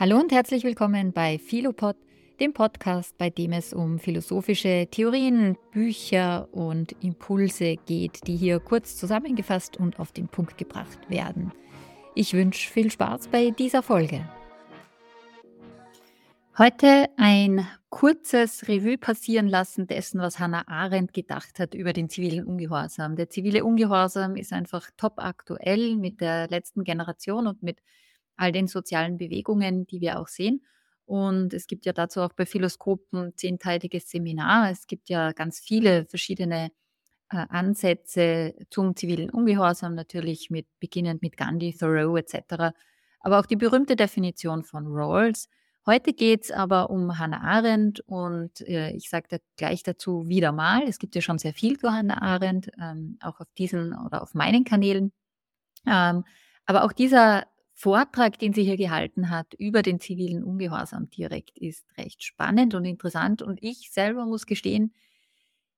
Hallo und herzlich willkommen bei Philopod, dem Podcast, bei dem es um philosophische Theorien, Bücher und Impulse geht, die hier kurz zusammengefasst und auf den Punkt gebracht werden. Ich wünsche viel Spaß bei dieser Folge. Heute ein kurzes Revue passieren lassen dessen, was Hannah Arendt gedacht hat über den zivilen Ungehorsam. Der zivile Ungehorsam ist einfach top aktuell mit der letzten Generation und mit all den sozialen Bewegungen, die wir auch sehen. Und es gibt ja dazu auch bei Philoskopen zehnteiliges Seminar. Es gibt ja ganz viele verschiedene äh, Ansätze zum zivilen Ungehorsam, natürlich mit beginnend mit Gandhi, Thoreau etc. Aber auch die berühmte Definition von Rawls. Heute geht es aber um Hannah Arendt und äh, ich sage da gleich dazu wieder mal. Es gibt ja schon sehr viel zu Hannah Arendt, ähm, auch auf diesen oder auf meinen Kanälen. Ähm, aber auch dieser Vortrag, den sie hier gehalten hat über den zivilen Ungehorsam direkt, ist recht spannend und interessant. Und ich selber muss gestehen,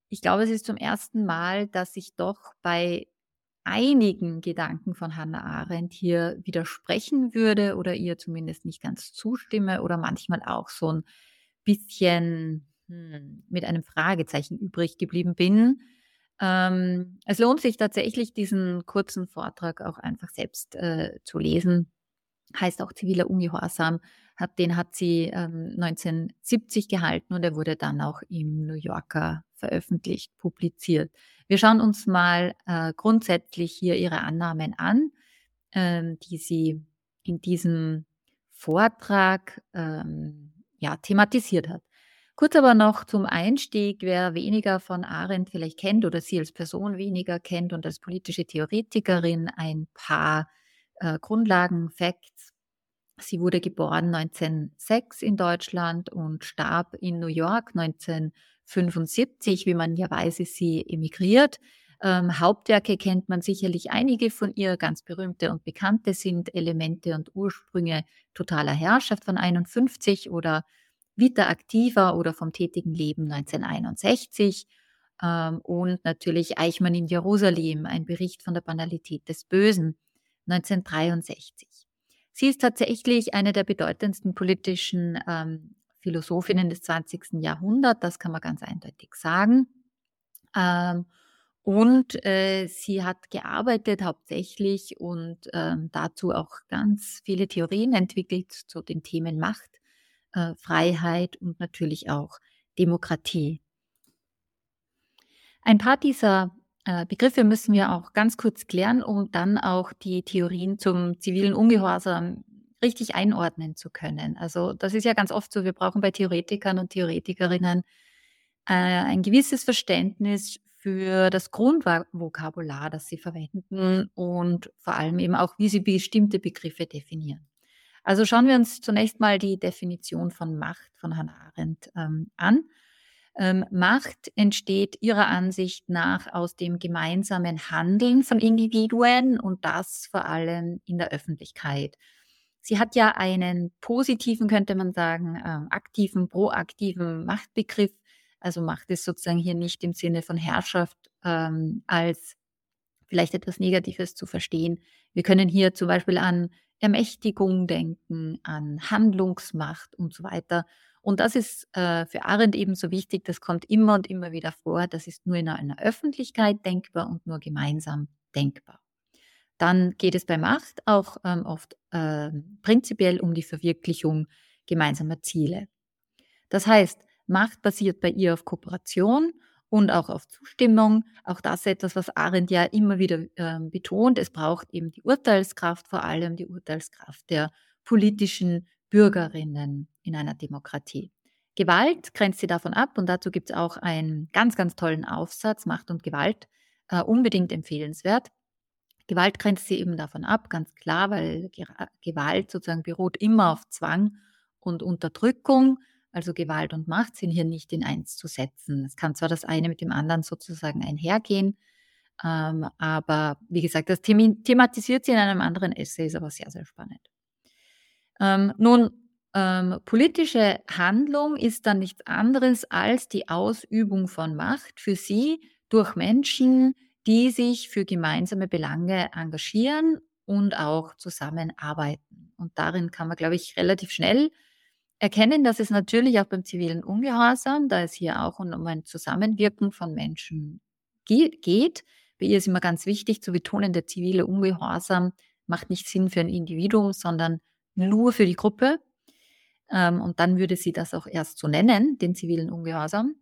ich glaube, es ist zum ersten Mal, dass ich doch bei einigen Gedanken von Hannah Arendt hier widersprechen würde oder ihr zumindest nicht ganz zustimme oder manchmal auch so ein bisschen hm, mit einem Fragezeichen übrig geblieben bin. Ähm, es lohnt sich tatsächlich, diesen kurzen Vortrag auch einfach selbst äh, zu lesen. Heißt auch ziviler Ungehorsam. Hat, den hat sie ähm, 1970 gehalten und er wurde dann auch im New Yorker veröffentlicht, publiziert. Wir schauen uns mal äh, grundsätzlich hier ihre Annahmen an, ähm, die sie in diesem Vortrag ähm, ja, thematisiert hat. Kurz aber noch zum Einstieg, wer weniger von Arendt vielleicht kennt oder sie als Person weniger kennt und als politische Theoretikerin ein paar äh, Grundlagen, Facts. Sie wurde geboren 1906 in Deutschland und starb in New York 1975. Wie man ja weiß, ist sie emigriert. Ähm, Hauptwerke kennt man sicherlich einige von ihr. Ganz berühmte und bekannte sind Elemente und Ursprünge totaler Herrschaft von 51 oder Vita Activa oder vom tätigen Leben 1961 ähm, und natürlich Eichmann in Jerusalem, ein Bericht von der Banalität des Bösen 1963. Sie ist tatsächlich eine der bedeutendsten politischen ähm, Philosophinnen des 20. Jahrhunderts, das kann man ganz eindeutig sagen. Ähm, und äh, sie hat gearbeitet hauptsächlich und dazu auch ganz viele Theorien entwickelt zu den Themen Macht, äh, Freiheit und natürlich auch Demokratie. Ein paar dieser äh, Begriffe müssen wir auch ganz kurz klären, um dann auch die Theorien zum zivilen Ungehorsam richtig einordnen zu können. Also das ist ja ganz oft so, wir brauchen bei Theoretikern und Theoretikerinnen äh, ein gewisses Verständnis für das Grundvokabular, das sie verwenden und vor allem eben auch, wie sie bestimmte Begriffe definieren. Also schauen wir uns zunächst mal die Definition von Macht von Hannah Arendt ähm, an. Ähm, Macht entsteht ihrer Ansicht nach aus dem gemeinsamen Handeln von Individuen und das vor allem in der Öffentlichkeit. Sie hat ja einen positiven, könnte man sagen, äh, aktiven, proaktiven Machtbegriff. Also Macht ist sozusagen hier nicht im Sinne von Herrschaft ähm, als vielleicht etwas Negatives zu verstehen. Wir können hier zum Beispiel an Ermächtigung denken, an Handlungsmacht und so weiter. Und das ist äh, für Arendt ebenso wichtig, das kommt immer und immer wieder vor, das ist nur in einer Öffentlichkeit denkbar und nur gemeinsam denkbar. Dann geht es bei Macht auch ähm, oft äh, prinzipiell um die Verwirklichung gemeinsamer Ziele. Das heißt, Macht basiert bei ihr auf Kooperation und auch auf Zustimmung. Auch das ist etwas, was Arendt ja immer wieder äh, betont. Es braucht eben die Urteilskraft, vor allem die Urteilskraft der politischen Bürgerinnen in einer Demokratie. Gewalt grenzt sie davon ab und dazu gibt es auch einen ganz, ganz tollen Aufsatz, Macht und Gewalt, äh, unbedingt empfehlenswert. Gewalt grenzt sie eben davon ab, ganz klar, weil Gewalt sozusagen beruht immer auf Zwang und Unterdrückung. Also Gewalt und Macht sind hier nicht in eins zu setzen. Es kann zwar das eine mit dem anderen sozusagen einhergehen, ähm, aber wie gesagt, das thematisiert sie in einem anderen Essay, ist aber sehr, sehr spannend. Ähm, nun, ähm, politische Handlung ist dann nichts anderes als die Ausübung von Macht für sie durch Menschen, die sich für gemeinsame Belange engagieren und auch zusammenarbeiten. Und darin kann man, glaube ich, relativ schnell erkennen, dass es natürlich auch beim zivilen Ungehorsam, da es hier auch um ein Zusammenwirken von Menschen geht. Bei ihr ist immer ganz wichtig zu betonen, der zivile Ungehorsam macht nicht Sinn für ein Individuum, sondern nur für die Gruppe. Ähm, und dann würde sie das auch erst so nennen, den zivilen Ungehorsam.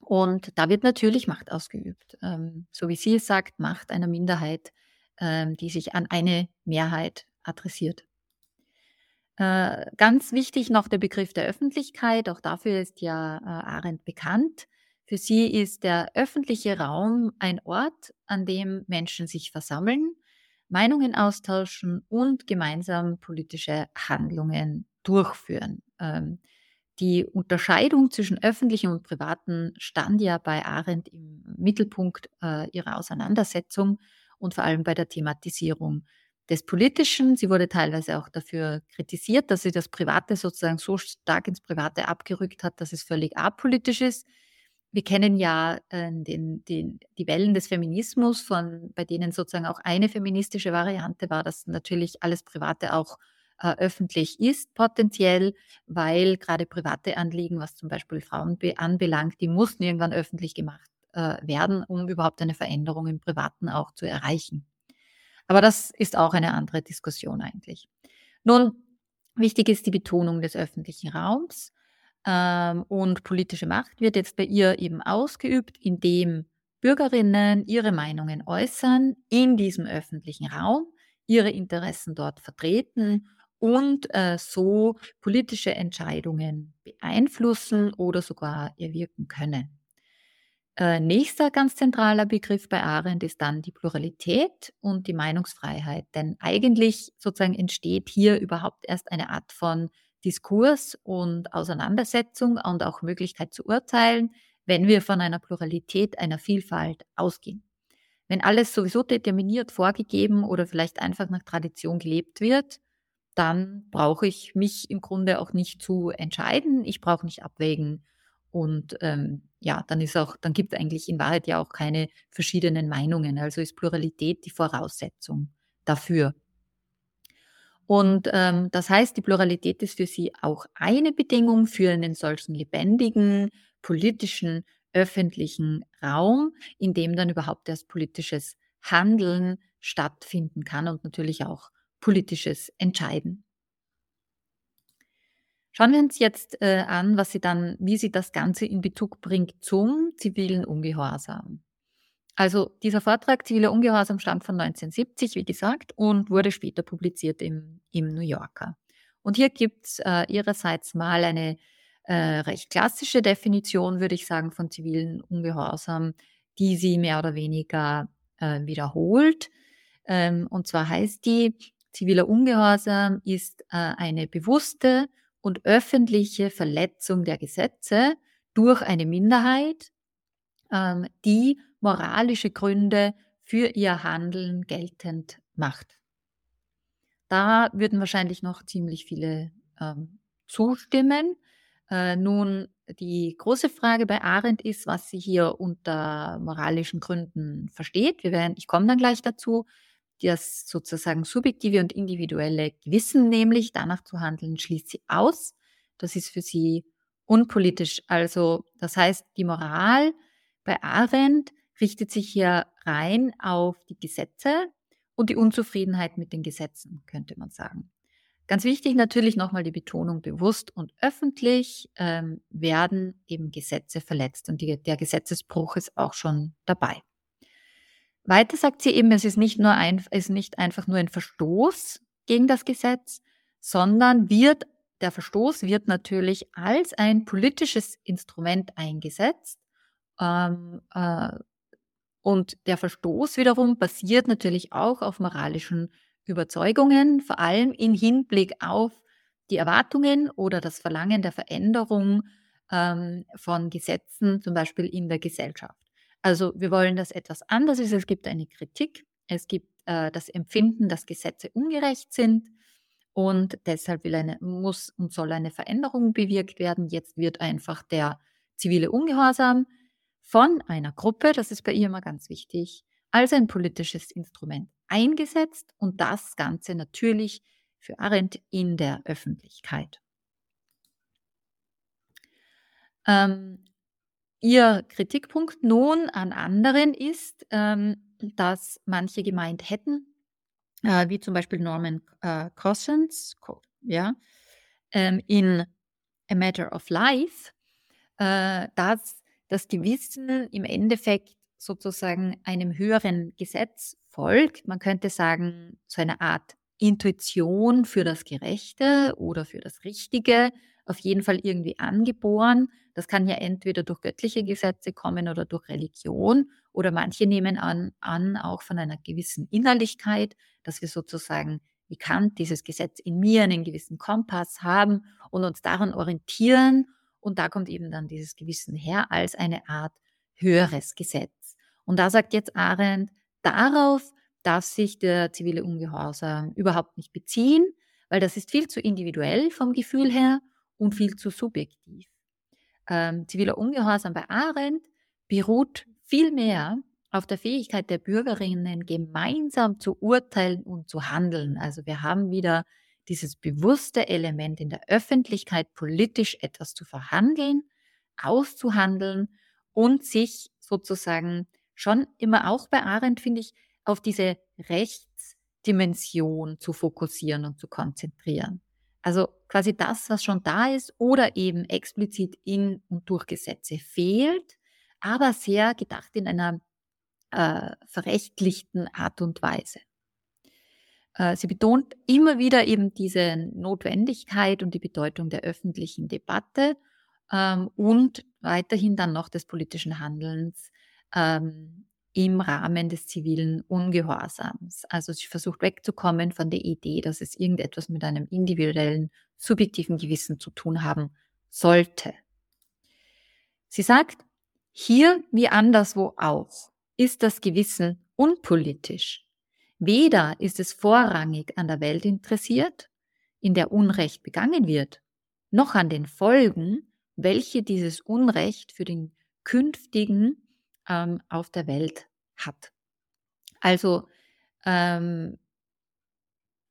Und da wird natürlich Macht ausgeübt. Ähm, so wie sie es sagt, Macht einer Minderheit, ähm, die sich an eine Mehrheit adressiert. Äh, ganz wichtig noch der Begriff der Öffentlichkeit. Auch dafür ist ja äh, Arendt bekannt. Für sie ist der öffentliche Raum ein Ort, an dem Menschen sich versammeln, Meinungen austauschen und gemeinsam politische Handlungen durchführen. Ähm, die Unterscheidung zwischen öffentlichen und privaten stand ja bei Arendt im Mittelpunkt äh, ihrer Auseinandersetzung und vor allem bei der Thematisierung des Politischen. Sie wurde teilweise auch dafür kritisiert, dass sie das Private sozusagen so stark ins Private abgerückt hat, dass es völlig apolitisch ist. Wir kennen ja äh, den, den, die Wellen des Feminismus, von, bei denen sozusagen auch eine feministische Variante war, dass natürlich alles Private auch äh, öffentlich ist, potenziell, weil gerade private Anliegen, was zum Beispiel Frauen anbelangt, die mussten irgendwann öffentlich gemacht äh, werden, um überhaupt eine Veränderung im Privaten auch zu erreichen. Aber das ist auch eine andere Diskussion eigentlich. Nun, wichtig ist die Betonung des öffentlichen Raums ähm, und politische Macht wird jetzt bei ihr eben ausgeübt, indem Bürgerinnen ihre Meinungen äußern in diesem öffentlichen Raum, ihre Interessen dort vertreten und äh, so politische Entscheidungen beeinflussen oder sogar erwirken können. Äh, nächster ganz zentraler Begriff bei Arendt ist dann die Pluralität und die Meinungsfreiheit. Denn eigentlich sozusagen entsteht hier überhaupt erst eine Art von Diskurs und Auseinandersetzung und auch Möglichkeit zu urteilen, wenn wir von einer Pluralität, einer Vielfalt ausgehen. Wenn alles sowieso determiniert, vorgegeben oder vielleicht einfach nach Tradition gelebt wird, dann brauche ich mich im Grunde auch nicht zu entscheiden. Ich brauche nicht abwägen, und ähm, ja, dann ist auch, dann gibt eigentlich in Wahrheit ja auch keine verschiedenen Meinungen. Also ist Pluralität die Voraussetzung dafür. Und ähm, das heißt, die Pluralität ist für sie auch eine Bedingung für einen solchen lebendigen, politischen, öffentlichen Raum, in dem dann überhaupt erst politisches Handeln stattfinden kann und natürlich auch politisches Entscheiden. Schauen wir uns jetzt äh, an, was sie dann, wie sie das Ganze in Bezug bringt zum zivilen Ungehorsam. Also dieser Vortrag Ziviler Ungehorsam stammt von 1970, wie gesagt, und wurde später publiziert im, im New Yorker. Und hier gibt es äh, ihrerseits mal eine äh, recht klassische Definition, würde ich sagen, von zivilen Ungehorsam, die sie mehr oder weniger äh, wiederholt. Ähm, und zwar heißt die, ziviler Ungehorsam ist äh, eine bewusste und öffentliche Verletzung der Gesetze durch eine Minderheit, ähm, die moralische Gründe für ihr Handeln geltend macht. Da würden wahrscheinlich noch ziemlich viele ähm, zustimmen. Äh, nun, die große Frage bei Arendt ist, was sie hier unter moralischen Gründen versteht. Wir werden, ich komme dann gleich dazu das sozusagen subjektive und individuelle Gewissen, nämlich danach zu handeln, schließt sie aus. Das ist für sie unpolitisch. Also das heißt, die Moral bei Arendt richtet sich hier rein auf die Gesetze und die Unzufriedenheit mit den Gesetzen, könnte man sagen. Ganz wichtig natürlich nochmal die Betonung, bewusst und öffentlich ähm, werden eben Gesetze verletzt und die, der Gesetzesbruch ist auch schon dabei. Weiter sagt sie eben, es ist nicht, nur ein, ist nicht einfach nur ein Verstoß gegen das Gesetz, sondern wird, der Verstoß wird natürlich als ein politisches Instrument eingesetzt. Ähm, äh, und der Verstoß wiederum basiert natürlich auch auf moralischen Überzeugungen, vor allem im Hinblick auf die Erwartungen oder das Verlangen der Veränderung ähm, von Gesetzen, zum Beispiel in der Gesellschaft. Also wir wollen, dass etwas anders ist. Es gibt eine Kritik, es gibt äh, das Empfinden, dass Gesetze ungerecht sind und deshalb eine, muss und soll eine Veränderung bewirkt werden. Jetzt wird einfach der zivile Ungehorsam von einer Gruppe, das ist bei ihr immer ganz wichtig, als ein politisches Instrument eingesetzt und das Ganze natürlich für Arendt in der Öffentlichkeit. Ähm, ihr Kritikpunkt nun an anderen ist, ähm, dass manche gemeint hätten, äh, wie zum Beispiel Norman äh, Cossens, ja, ähm, in A Matter of Life, äh, dass das Gewissen im Endeffekt sozusagen einem höheren Gesetz folgt. Man könnte sagen, so eine Art Intuition für das Gerechte oder für das Richtige, auf jeden Fall irgendwie angeboren. Das kann ja entweder durch göttliche Gesetze kommen oder durch Religion. Oder manche nehmen an, an auch von einer gewissen Innerlichkeit, dass wir sozusagen wie Kant dieses Gesetz in mir, einen gewissen Kompass haben und uns daran orientieren. Und da kommt eben dann dieses Gewissen her als eine Art höheres Gesetz. Und da sagt jetzt Arendt, darauf darf sich der zivile Ungehorsam überhaupt nicht beziehen, weil das ist viel zu individuell vom Gefühl her und viel zu subjektiv. Ähm, ziviler Ungehorsam bei Arendt beruht vielmehr auf der Fähigkeit der Bürgerinnen, gemeinsam zu urteilen und zu handeln. Also wir haben wieder dieses bewusste Element in der Öffentlichkeit, politisch etwas zu verhandeln, auszuhandeln und sich sozusagen schon immer auch bei Arendt, finde ich, auf diese Rechtsdimension zu fokussieren und zu konzentrieren. Also quasi das, was schon da ist oder eben explizit in und durch Gesetze fehlt, aber sehr gedacht in einer äh, verrechtlichten Art und Weise. Äh, sie betont immer wieder eben diese Notwendigkeit und die Bedeutung der öffentlichen Debatte ähm, und weiterhin dann noch des politischen Handelns ähm, im Rahmen des zivilen Ungehorsams. Also sie versucht wegzukommen von der Idee, dass es irgendetwas mit einem individuellen, subjektiven Gewissen zu tun haben sollte. Sie sagt, hier wie anderswo auch ist das Gewissen unpolitisch. Weder ist es vorrangig an der Welt interessiert, in der Unrecht begangen wird, noch an den Folgen, welche dieses Unrecht für den künftigen ähm, auf der Welt hat. Also ähm,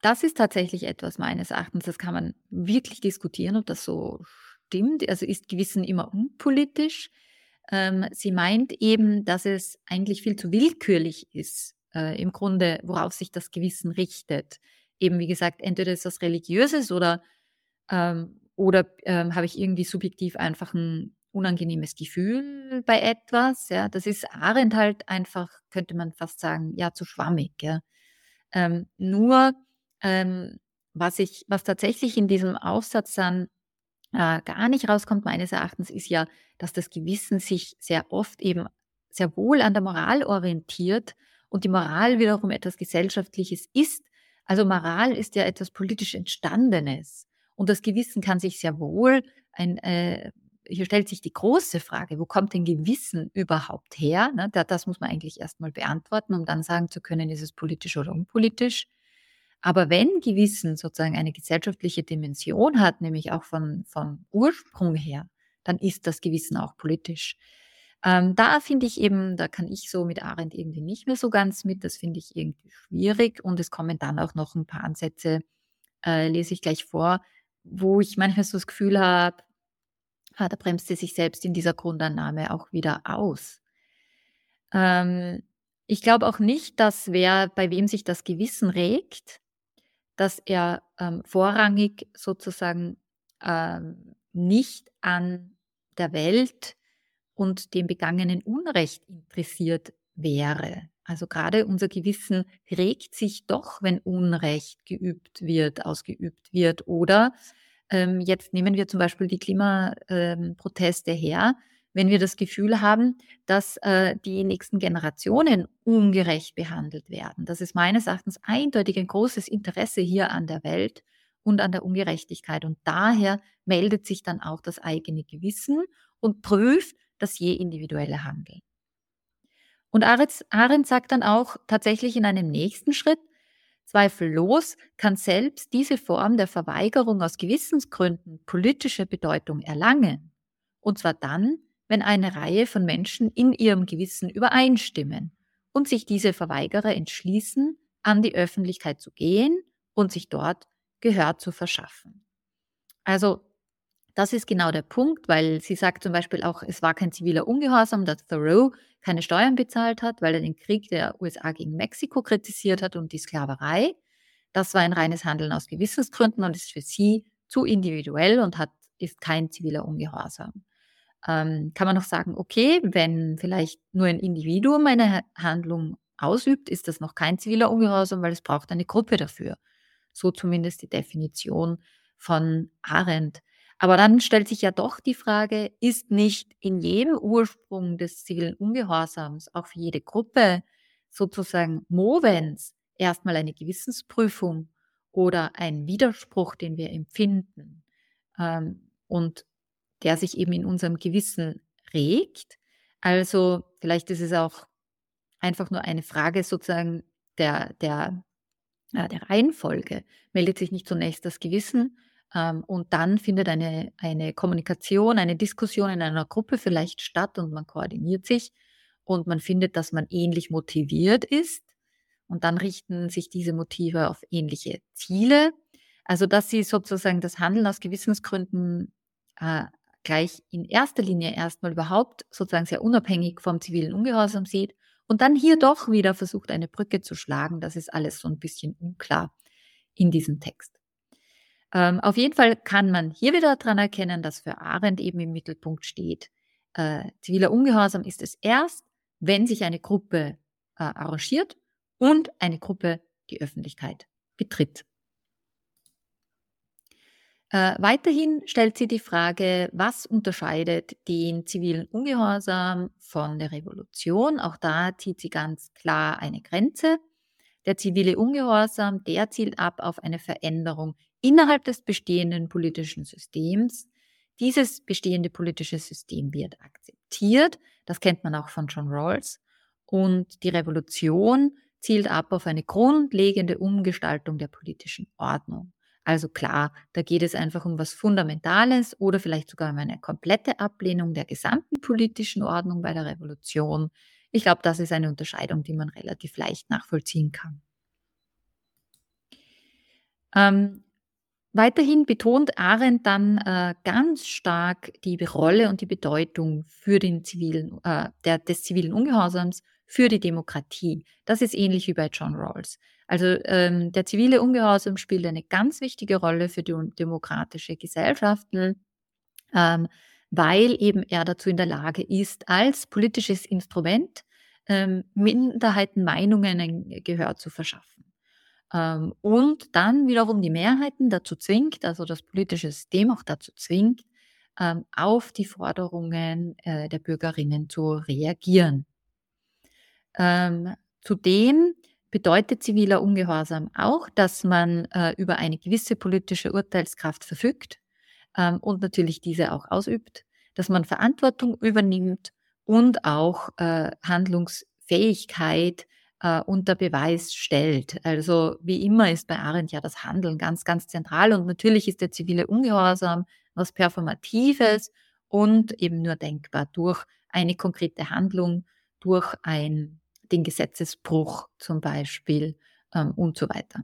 das ist tatsächlich etwas meines Erachtens, das kann man wirklich diskutieren, ob das so stimmt. Also ist Gewissen immer unpolitisch. Ähm, sie meint eben, dass es eigentlich viel zu willkürlich ist, äh, im Grunde, worauf sich das Gewissen richtet. Eben wie gesagt, entweder ist das religiöses oder, ähm, oder ähm, habe ich irgendwie subjektiv einfach ein unangenehmes Gefühl bei etwas. Ja, das ist Arendt halt einfach, könnte man fast sagen, ja, zu schwammig. Ja. Ähm, nur ähm, was ich, was tatsächlich in diesem Aufsatz dann äh, gar nicht rauskommt, meines Erachtens, ist ja, dass das Gewissen sich sehr oft eben sehr wohl an der Moral orientiert und die Moral wiederum etwas Gesellschaftliches ist. Also Moral ist ja etwas politisch Entstandenes. Und das Gewissen kann sich sehr wohl ein, äh, hier stellt sich die große Frage, wo kommt denn Gewissen überhaupt her? Ne, das muss man eigentlich erstmal beantworten, um dann sagen zu können, ist es politisch oder unpolitisch. Aber wenn Gewissen sozusagen eine gesellschaftliche Dimension hat, nämlich auch von, von Ursprung her, dann ist das Gewissen auch politisch. Ähm, da finde ich eben, da kann ich so mit Arendt irgendwie nicht mehr so ganz mit. Das finde ich irgendwie schwierig. Und es kommen dann auch noch ein paar Ansätze, äh, lese ich gleich vor, wo ich manchmal so das Gefühl habe, da bremst sie sich selbst in dieser Grundannahme auch wieder aus. Ähm, ich glaube auch nicht, dass wer, bei wem sich das Gewissen regt, dass er ähm, vorrangig sozusagen ähm, nicht an der Welt und dem begangenen Unrecht interessiert wäre. Also gerade unser Gewissen regt sich doch, wenn Unrecht geübt wird, ausgeübt wird. Oder ähm, jetzt nehmen wir zum Beispiel die Klimaproteste her wenn wir das Gefühl haben, dass äh, die nächsten Generationen ungerecht behandelt werden. Das ist meines Erachtens eindeutig ein großes Interesse hier an der Welt und an der Ungerechtigkeit. Und daher meldet sich dann auch das eigene Gewissen und prüft das je individuelle Handeln. Und Arendt sagt dann auch tatsächlich in einem nächsten Schritt, zweifellos kann selbst diese Form der Verweigerung aus Gewissensgründen politische Bedeutung erlangen. Und zwar dann, wenn eine Reihe von Menschen in ihrem Gewissen übereinstimmen und sich diese Verweigerer entschließen, an die Öffentlichkeit zu gehen und sich dort Gehör zu verschaffen. Also das ist genau der Punkt, weil sie sagt zum Beispiel auch, es war kein ziviler Ungehorsam, dass Thoreau keine Steuern bezahlt hat, weil er den Krieg der USA gegen Mexiko kritisiert hat und die Sklaverei. Das war ein reines Handeln aus Gewissensgründen und ist für sie zu individuell und hat, ist kein ziviler Ungehorsam. Ähm, kann man noch sagen, okay, wenn vielleicht nur ein Individuum eine Handlung ausübt, ist das noch kein ziviler Ungehorsam, weil es braucht eine Gruppe dafür. So zumindest die Definition von Arendt. Aber dann stellt sich ja doch die Frage, ist nicht in jedem Ursprung des zivilen Ungehorsams, auch für jede Gruppe, sozusagen Movens, erstmal eine Gewissensprüfung oder ein Widerspruch, den wir empfinden ähm, und der sich eben in unserem Gewissen regt. Also vielleicht ist es auch einfach nur eine Frage sozusagen der, der, äh, der Reihenfolge. Meldet sich nicht zunächst das Gewissen und dann findet eine, eine Kommunikation, eine Diskussion in einer Gruppe vielleicht statt und man koordiniert sich und man findet, dass man ähnlich motiviert ist und dann richten sich diese Motive auf ähnliche Ziele. Also dass sie sozusagen das Handeln aus Gewissensgründen äh, gleich in erster Linie erstmal überhaupt sozusagen sehr unabhängig vom zivilen Ungehorsam sieht und dann hier doch wieder versucht, eine Brücke zu schlagen. Das ist alles so ein bisschen unklar in diesem Text. Ähm, auf jeden Fall kann man hier wieder daran erkennen, dass für Arendt eben im Mittelpunkt steht, äh, ziviler Ungehorsam ist es erst, wenn sich eine Gruppe äh, arrangiert und eine Gruppe die Öffentlichkeit betritt. Äh, weiterhin stellt sie die Frage, was unterscheidet den zivilen Ungehorsam von der Revolution? Auch da zieht sie ganz klar eine Grenze. Der zivile Ungehorsam, der zielt ab auf eine Veränderung innerhalb des bestehenden politischen Systems. Dieses bestehende politische System wird akzeptiert. Das kennt man auch von John Rawls. Und die Revolution zielt ab auf eine grundlegende Umgestaltung der politischen Ordnung. Also klar, da geht es einfach um was Fundamentales oder vielleicht sogar um eine komplette Ablehnung der gesamten politischen Ordnung bei der Revolution. Ich glaube, das ist eine Unterscheidung, die man relativ leicht nachvollziehen kann. Ähm, weiterhin betont Arendt dann äh, ganz stark die Rolle und die Bedeutung für den zivilen, äh, der, des zivilen Ungehorsams für die Demokratie. Das ist ähnlich wie bei John Rawls. Also ähm, der zivile Ungehorsam spielt eine ganz wichtige Rolle für die demokratische Gesellschaften, ähm, weil eben er dazu in der Lage ist, als politisches Instrument ähm, Minderheitenmeinungen ein Gehör zu verschaffen. Ähm, und dann wiederum die Mehrheiten dazu zwingt, also das politische System auch dazu zwingt, ähm, auf die Forderungen äh, der Bürgerinnen zu reagieren. Ähm, zudem bedeutet ziviler Ungehorsam auch, dass man äh, über eine gewisse politische Urteilskraft verfügt und natürlich diese auch ausübt, dass man Verantwortung übernimmt und auch äh, Handlungsfähigkeit äh, unter Beweis stellt. Also wie immer ist bei Arendt ja das Handeln ganz, ganz zentral und natürlich ist der zivile Ungehorsam was Performatives und eben nur denkbar durch eine konkrete Handlung, durch ein den Gesetzesbruch zum Beispiel ähm, und so weiter.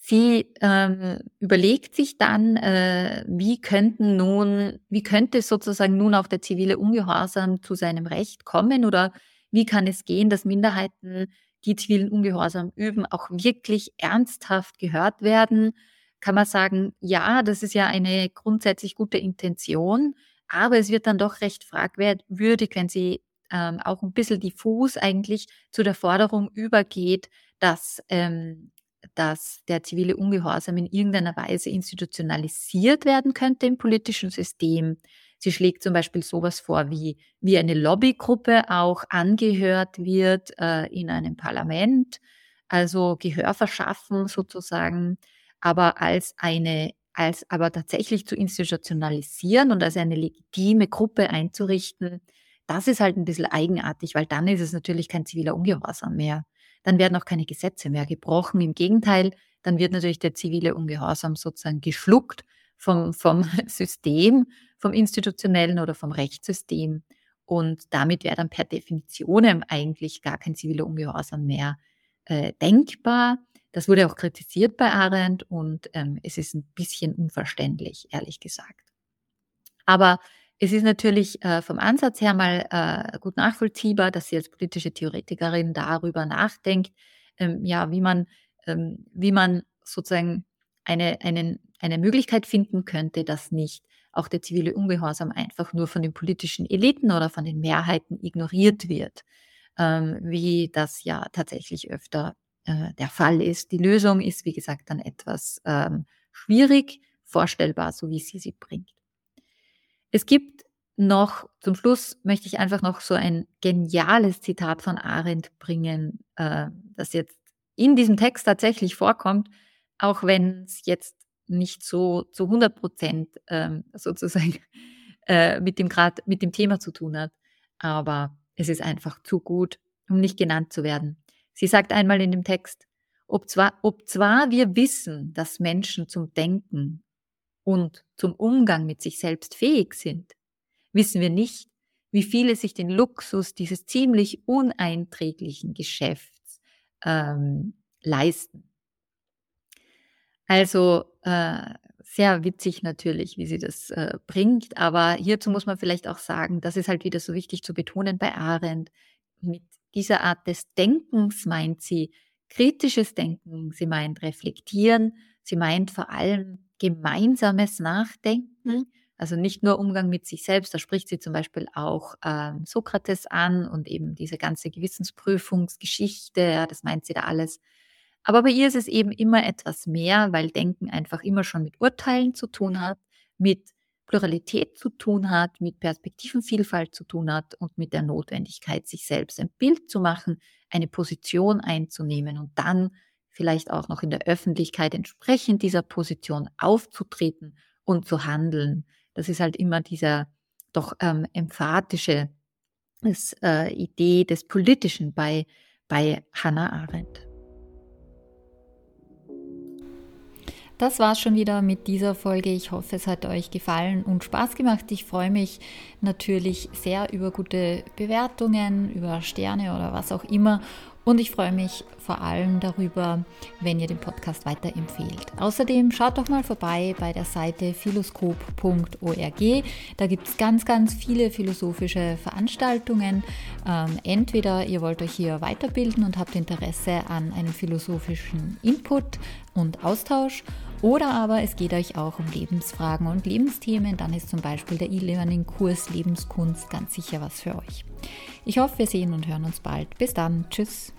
Sie ähm, überlegt sich dann, äh, wie könnten nun, wie könnte sozusagen nun auch der zivile Ungehorsam zu seinem Recht kommen oder wie kann es gehen, dass Minderheiten, die zivilen Ungehorsam üben, auch wirklich ernsthaft gehört werden? Kann man sagen, ja, das ist ja eine grundsätzlich gute Intention, aber es wird dann doch recht fragwürdig, wenn sie ähm, auch ein bisschen diffus eigentlich zu der Forderung übergeht, dass, ähm, dass der zivile Ungehorsam in irgendeiner Weise institutionalisiert werden könnte im politischen System. Sie schlägt zum Beispiel sowas vor, wie, wie eine Lobbygruppe auch angehört wird äh, in einem Parlament, also Gehör verschaffen sozusagen, aber als eine als aber tatsächlich zu institutionalisieren und als eine legitime Gruppe einzurichten, das ist halt ein bisschen eigenartig, weil dann ist es natürlich kein ziviler Ungehorsam mehr. Dann werden auch keine Gesetze mehr gebrochen. Im Gegenteil, dann wird natürlich der zivile Ungehorsam sozusagen geschluckt vom, vom System, vom institutionellen oder vom Rechtssystem. Und damit wäre dann per Definition eigentlich gar kein ziviler Ungehorsam mehr äh, denkbar. Das wurde auch kritisiert bei Arendt und ähm, es ist ein bisschen unverständlich, ehrlich gesagt. Aber es ist natürlich äh, vom Ansatz her mal äh, gut nachvollziehbar, dass sie als politische Theoretikerin darüber nachdenkt, ähm, ja, wie man, ähm, wie man sozusagen eine, einen, eine Möglichkeit finden könnte, dass nicht auch der zivile Ungehorsam einfach nur von den politischen Eliten oder von den Mehrheiten ignoriert wird, ähm, wie das ja tatsächlich öfter äh, der Fall ist. Die Lösung ist, wie gesagt, dann etwas ähm, schwierig vorstellbar, so wie sie sie bringt. Es gibt noch, zum Schluss möchte ich einfach noch so ein geniales Zitat von Arendt bringen, äh, das jetzt in diesem Text tatsächlich vorkommt, auch wenn es jetzt nicht so zu 100 Prozent ähm, sozusagen äh, mit dem Grad, mit dem Thema zu tun hat. Aber es ist einfach zu gut, um nicht genannt zu werden. Sie sagt einmal in dem Text, ob zwar, ob zwar wir wissen, dass Menschen zum Denken und zum Umgang mit sich selbst fähig sind, wissen wir nicht, wie viele sich den Luxus dieses ziemlich uneinträglichen Geschäfts ähm, leisten. Also äh, sehr witzig natürlich, wie sie das äh, bringt, aber hierzu muss man vielleicht auch sagen, das ist halt wieder so wichtig zu betonen bei Arendt. Mit dieser Art des Denkens meint sie kritisches Denken, sie meint reflektieren, sie meint vor allem gemeinsames Nachdenken, also nicht nur Umgang mit sich selbst, da spricht sie zum Beispiel auch ähm, Sokrates an und eben diese ganze Gewissensprüfungsgeschichte, ja, das meint sie da alles. Aber bei ihr ist es eben immer etwas mehr, weil Denken einfach immer schon mit Urteilen zu tun hat, mit Pluralität zu tun hat, mit Perspektivenvielfalt zu tun hat und mit der Notwendigkeit, sich selbst ein Bild zu machen, eine Position einzunehmen und dann vielleicht auch noch in der Öffentlichkeit entsprechend dieser Position aufzutreten und zu handeln. Das ist halt immer dieser doch ähm, emphatische das, äh, Idee des Politischen bei, bei Hannah Arendt. Das war's schon wieder mit dieser Folge. Ich hoffe, es hat euch gefallen und Spaß gemacht. Ich freue mich natürlich sehr über gute Bewertungen, über Sterne oder was auch immer und ich freue mich vor allem darüber, wenn ihr den Podcast weiterempfehlt. Außerdem schaut doch mal vorbei bei der Seite philoskop.org. Da gibt es ganz, ganz viele philosophische Veranstaltungen. Ähm, entweder ihr wollt euch hier weiterbilden und habt Interesse an einem philosophischen Input und Austausch. Oder aber es geht euch auch um Lebensfragen und Lebensthemen. Dann ist zum Beispiel der E-Learning-Kurs Lebenskunst ganz sicher was für euch. Ich hoffe, wir sehen und hören uns bald. Bis dann. Tschüss.